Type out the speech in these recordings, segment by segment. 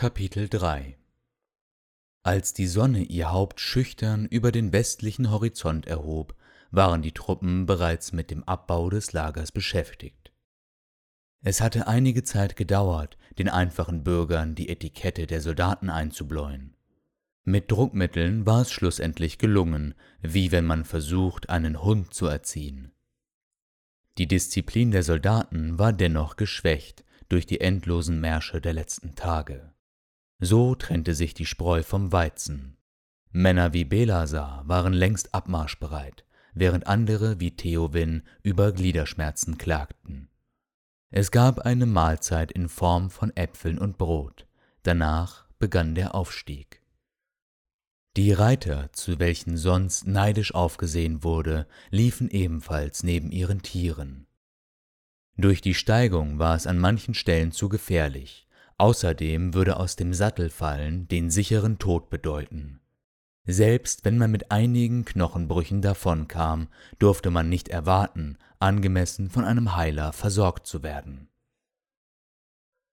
Kapitel 3 Als die Sonne ihr Haupt schüchtern über den westlichen Horizont erhob, waren die Truppen bereits mit dem Abbau des Lagers beschäftigt. Es hatte einige Zeit gedauert, den einfachen Bürgern die Etikette der Soldaten einzubläuen. Mit Druckmitteln war es schlussendlich gelungen, wie wenn man versucht, einen Hund zu erziehen. Die Disziplin der Soldaten war dennoch geschwächt durch die endlosen Märsche der letzten Tage. So trennte sich die Spreu vom Weizen. Männer wie Belasar waren längst abmarschbereit, während andere wie Theowin über Gliederschmerzen klagten. Es gab eine Mahlzeit in Form von Äpfeln und Brot, danach begann der Aufstieg. Die Reiter, zu welchen sonst neidisch aufgesehen wurde, liefen ebenfalls neben ihren Tieren. Durch die Steigung war es an manchen Stellen zu gefährlich, außerdem würde aus dem Sattel fallen den sicheren Tod bedeuten. Selbst wenn man mit einigen Knochenbrüchen davonkam, durfte man nicht erwarten, angemessen von einem Heiler versorgt zu werden.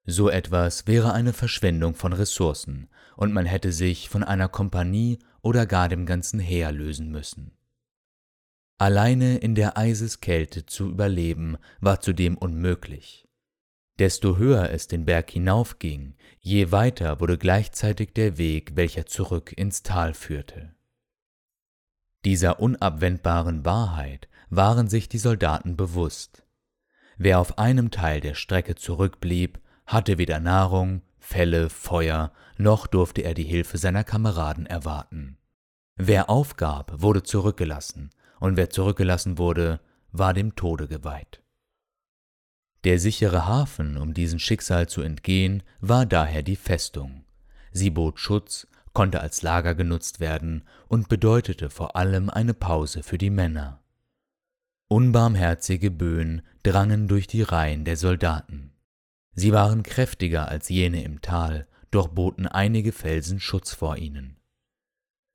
So etwas wäre eine Verschwendung von Ressourcen, und man hätte sich von einer Kompanie oder gar dem ganzen Heer lösen müssen. Alleine in der Eiseskälte zu überleben war zudem unmöglich. Desto höher es den Berg hinaufging, je weiter wurde gleichzeitig der Weg, welcher zurück ins Tal führte. Dieser unabwendbaren Wahrheit waren sich die Soldaten bewusst. Wer auf einem Teil der Strecke zurückblieb, hatte weder Nahrung, Felle, Feuer, noch durfte er die Hilfe seiner Kameraden erwarten. Wer aufgab, wurde zurückgelassen, und wer zurückgelassen wurde, war dem Tode geweiht. Der sichere Hafen, um diesem Schicksal zu entgehen, war daher die Festung. Sie bot Schutz, konnte als Lager genutzt werden und bedeutete vor allem eine Pause für die Männer. Unbarmherzige Böen drangen durch die Reihen der Soldaten. Sie waren kräftiger als jene im Tal, doch boten einige Felsen Schutz vor ihnen.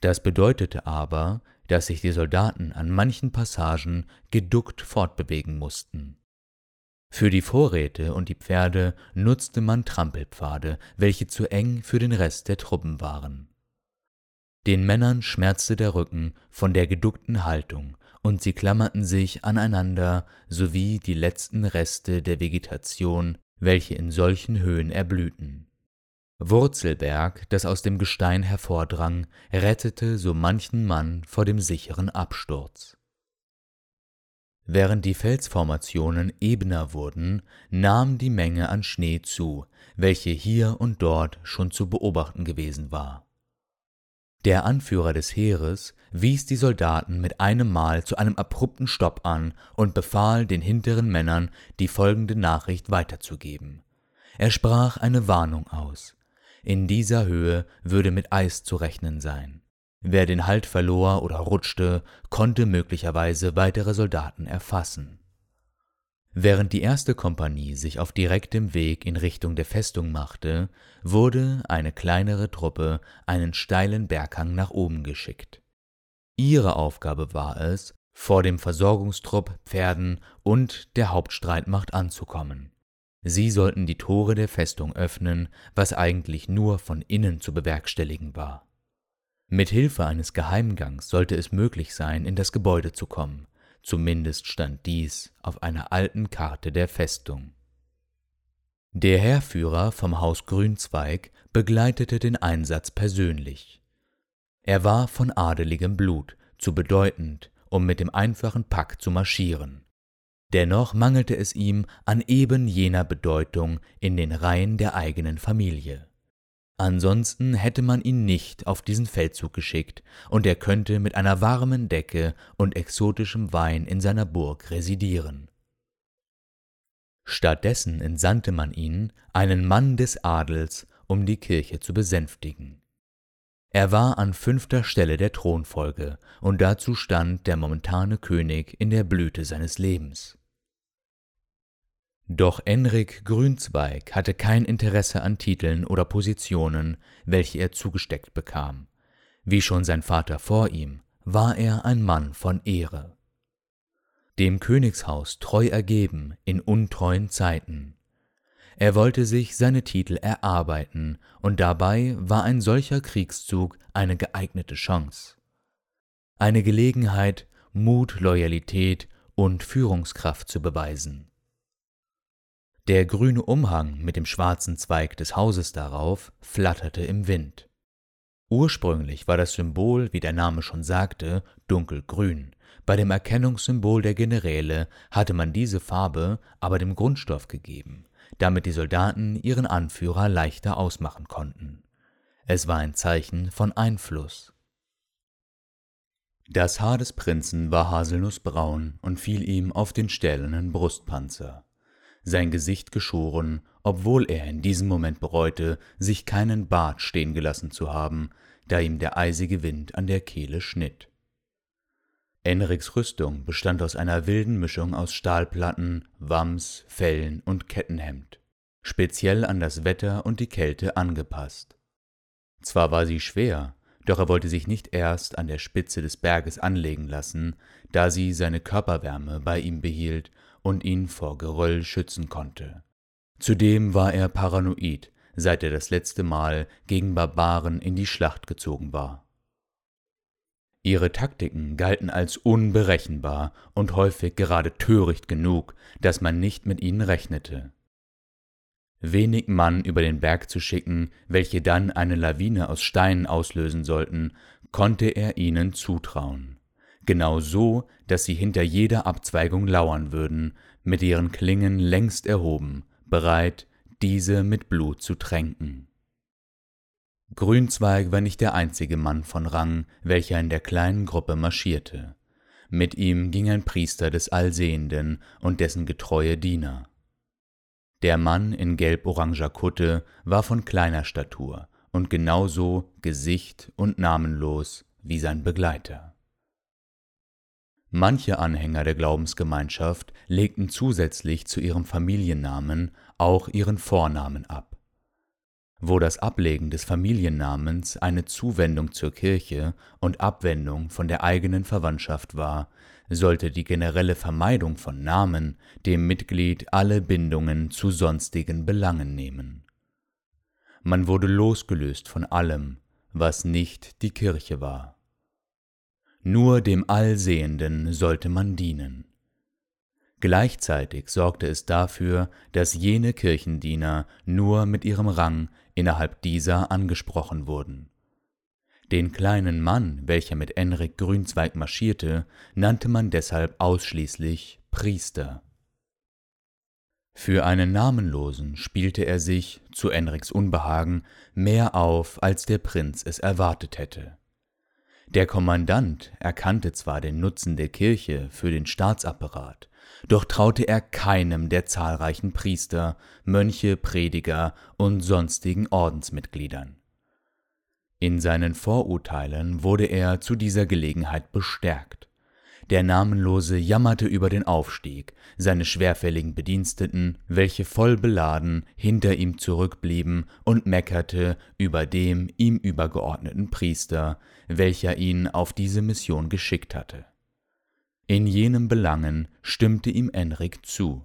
Das bedeutete aber, dass sich die Soldaten an manchen Passagen geduckt fortbewegen mussten. Für die Vorräte und die Pferde nutzte man Trampelpfade, welche zu eng für den Rest der Truppen waren. Den Männern schmerzte der Rücken von der geduckten Haltung, und sie klammerten sich aneinander sowie die letzten Reste der Vegetation, welche in solchen Höhen erblühten. Wurzelberg, das aus dem Gestein hervordrang, rettete so manchen Mann vor dem sicheren Absturz. Während die Felsformationen ebener wurden, nahm die Menge an Schnee zu, welche hier und dort schon zu beobachten gewesen war. Der Anführer des Heeres wies die Soldaten mit einem Mal zu einem abrupten Stopp an und befahl den hinteren Männern, die folgende Nachricht weiterzugeben. Er sprach eine Warnung aus. In dieser Höhe würde mit Eis zu rechnen sein. Wer den Halt verlor oder rutschte, konnte möglicherweise weitere Soldaten erfassen. Während die erste Kompanie sich auf direktem Weg in Richtung der Festung machte, wurde eine kleinere Truppe einen steilen Berghang nach oben geschickt. Ihre Aufgabe war es, vor dem Versorgungstrupp, Pferden und der Hauptstreitmacht anzukommen. Sie sollten die Tore der Festung öffnen, was eigentlich nur von innen zu bewerkstelligen war. Mit Hilfe eines Geheimgangs sollte es möglich sein, in das Gebäude zu kommen, zumindest stand dies auf einer alten Karte der Festung. Der Heerführer vom Haus Grünzweig begleitete den Einsatz persönlich. Er war von adeligem Blut, zu bedeutend, um mit dem einfachen Pack zu marschieren. Dennoch mangelte es ihm an eben jener Bedeutung in den Reihen der eigenen Familie. Ansonsten hätte man ihn nicht auf diesen Feldzug geschickt, und er könnte mit einer warmen Decke und exotischem Wein in seiner Burg residieren. Stattdessen entsandte man ihn, einen Mann des Adels, um die Kirche zu besänftigen. Er war an fünfter Stelle der Thronfolge, und dazu stand der momentane König in der Blüte seines Lebens. Doch Enrik Grünzweig hatte kein Interesse an Titeln oder Positionen, welche er zugesteckt bekam. Wie schon sein Vater vor ihm, war er ein Mann von Ehre. Dem Königshaus treu ergeben in untreuen Zeiten. Er wollte sich seine Titel erarbeiten, und dabei war ein solcher Kriegszug eine geeignete Chance. Eine Gelegenheit, Mut, Loyalität und Führungskraft zu beweisen. Der grüne Umhang mit dem schwarzen Zweig des Hauses darauf flatterte im Wind. Ursprünglich war das Symbol, wie der Name schon sagte, dunkelgrün. Bei dem Erkennungssymbol der Generäle hatte man diese Farbe aber dem Grundstoff gegeben, damit die Soldaten ihren Anführer leichter ausmachen konnten. Es war ein Zeichen von Einfluss. Das Haar des Prinzen war haselnussbraun und fiel ihm auf den stählernen Brustpanzer sein Gesicht geschoren, obwohl er in diesem Moment bereute, sich keinen Bart stehen gelassen zu haben, da ihm der eisige Wind an der Kehle schnitt. Enriks Rüstung bestand aus einer wilden Mischung aus Stahlplatten, Wams, Fellen und Kettenhemd, speziell an das Wetter und die Kälte angepasst. Zwar war sie schwer, doch er wollte sich nicht erst an der Spitze des Berges anlegen lassen, da sie seine Körperwärme bei ihm behielt und ihn vor Geröll schützen konnte. Zudem war er paranoid, seit er das letzte Mal gegen Barbaren in die Schlacht gezogen war. Ihre Taktiken galten als unberechenbar und häufig gerade töricht genug, dass man nicht mit ihnen rechnete. Wenig Mann über den Berg zu schicken, welche dann eine Lawine aus Steinen auslösen sollten, konnte er ihnen zutrauen genau so, dass sie hinter jeder Abzweigung lauern würden, mit ihren Klingen längst erhoben, bereit, diese mit Blut zu tränken. Grünzweig war nicht der einzige Mann von Rang, welcher in der kleinen Gruppe marschierte. Mit ihm ging ein Priester des Allsehenden und dessen getreue Diener. Der Mann in gelb-oranger Kutte war von kleiner Statur und genauso Gesicht und namenlos wie sein Begleiter. Manche Anhänger der Glaubensgemeinschaft legten zusätzlich zu ihrem Familiennamen auch ihren Vornamen ab. Wo das Ablegen des Familiennamens eine Zuwendung zur Kirche und Abwendung von der eigenen Verwandtschaft war, sollte die generelle Vermeidung von Namen dem Mitglied alle Bindungen zu sonstigen Belangen nehmen. Man wurde losgelöst von allem, was nicht die Kirche war. Nur dem Allsehenden sollte man dienen. Gleichzeitig sorgte es dafür, dass jene Kirchendiener nur mit ihrem Rang innerhalb dieser angesprochen wurden. Den kleinen Mann, welcher mit Enrik Grünzweig marschierte, nannte man deshalb ausschließlich Priester. Für einen Namenlosen spielte er sich, zu Enriks Unbehagen, mehr auf, als der Prinz es erwartet hätte. Der Kommandant erkannte zwar den Nutzen der Kirche für den Staatsapparat, doch traute er keinem der zahlreichen Priester, Mönche, Prediger und sonstigen Ordensmitgliedern. In seinen Vorurteilen wurde er zu dieser Gelegenheit bestärkt. Der Namenlose jammerte über den Aufstieg, seine schwerfälligen Bediensteten, welche voll beladen hinter ihm zurückblieben, und meckerte über dem ihm übergeordneten Priester, welcher ihn auf diese Mission geschickt hatte. In jenen Belangen stimmte ihm Enrik zu.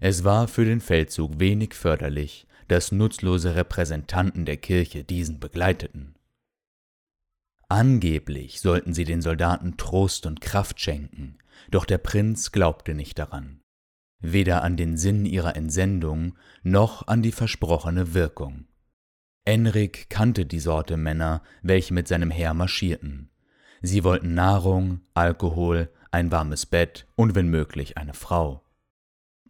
Es war für den Feldzug wenig förderlich, dass nutzlose Repräsentanten der Kirche diesen begleiteten. Angeblich sollten sie den Soldaten Trost und Kraft schenken, doch der Prinz glaubte nicht daran, weder an den Sinn ihrer Entsendung noch an die versprochene Wirkung. Enrik kannte die Sorte Männer, welche mit seinem Heer marschierten. Sie wollten Nahrung, Alkohol, ein warmes Bett und wenn möglich eine Frau.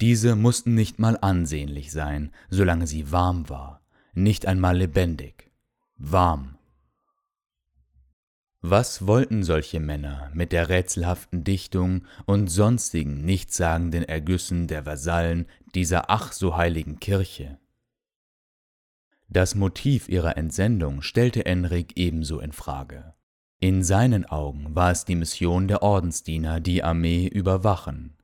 Diese mussten nicht mal ansehnlich sein, solange sie warm war, nicht einmal lebendig, warm was wollten solche Männer mit der rätselhaften Dichtung und sonstigen nichtssagenden Ergüssen der Vasallen dieser ach so heiligen Kirche? Das Motiv ihrer Entsendung stellte Enrik ebenso in Frage. In seinen Augen war es die Mission der Ordensdiener, die Armee überwachen.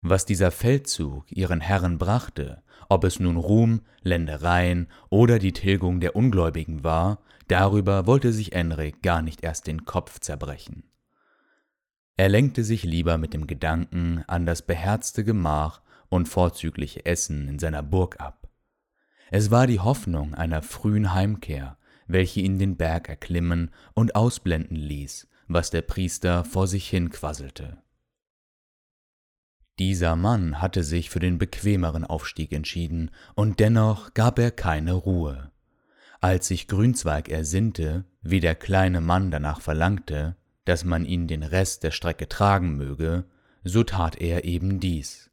Was dieser Feldzug ihren Herren brachte, ob es nun Ruhm, Ländereien oder die Tilgung der Ungläubigen war, darüber wollte sich Enrik gar nicht erst den Kopf zerbrechen. Er lenkte sich lieber mit dem Gedanken an das beherzte Gemach und vorzügliche Essen in seiner Burg ab. Es war die Hoffnung einer frühen Heimkehr, welche ihn den Berg erklimmen und ausblenden ließ, was der Priester vor sich hin quasselte. Dieser Mann hatte sich für den bequemeren Aufstieg entschieden, und dennoch gab er keine Ruhe. Als sich Grünzweig ersinnte, wie der kleine Mann danach verlangte, dass man ihn den Rest der Strecke tragen möge, so tat er eben dies.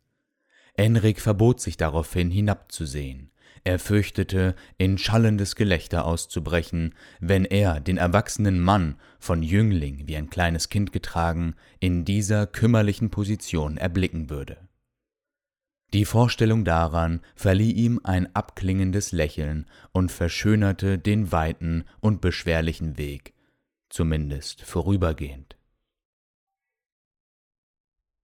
Enrik verbot sich daraufhin hinabzusehen, er fürchtete, in schallendes Gelächter auszubrechen, wenn er den erwachsenen Mann, von Jüngling wie ein kleines Kind getragen, in dieser kümmerlichen Position erblicken würde. Die Vorstellung daran verlieh ihm ein abklingendes Lächeln und verschönerte den weiten und beschwerlichen Weg, zumindest vorübergehend.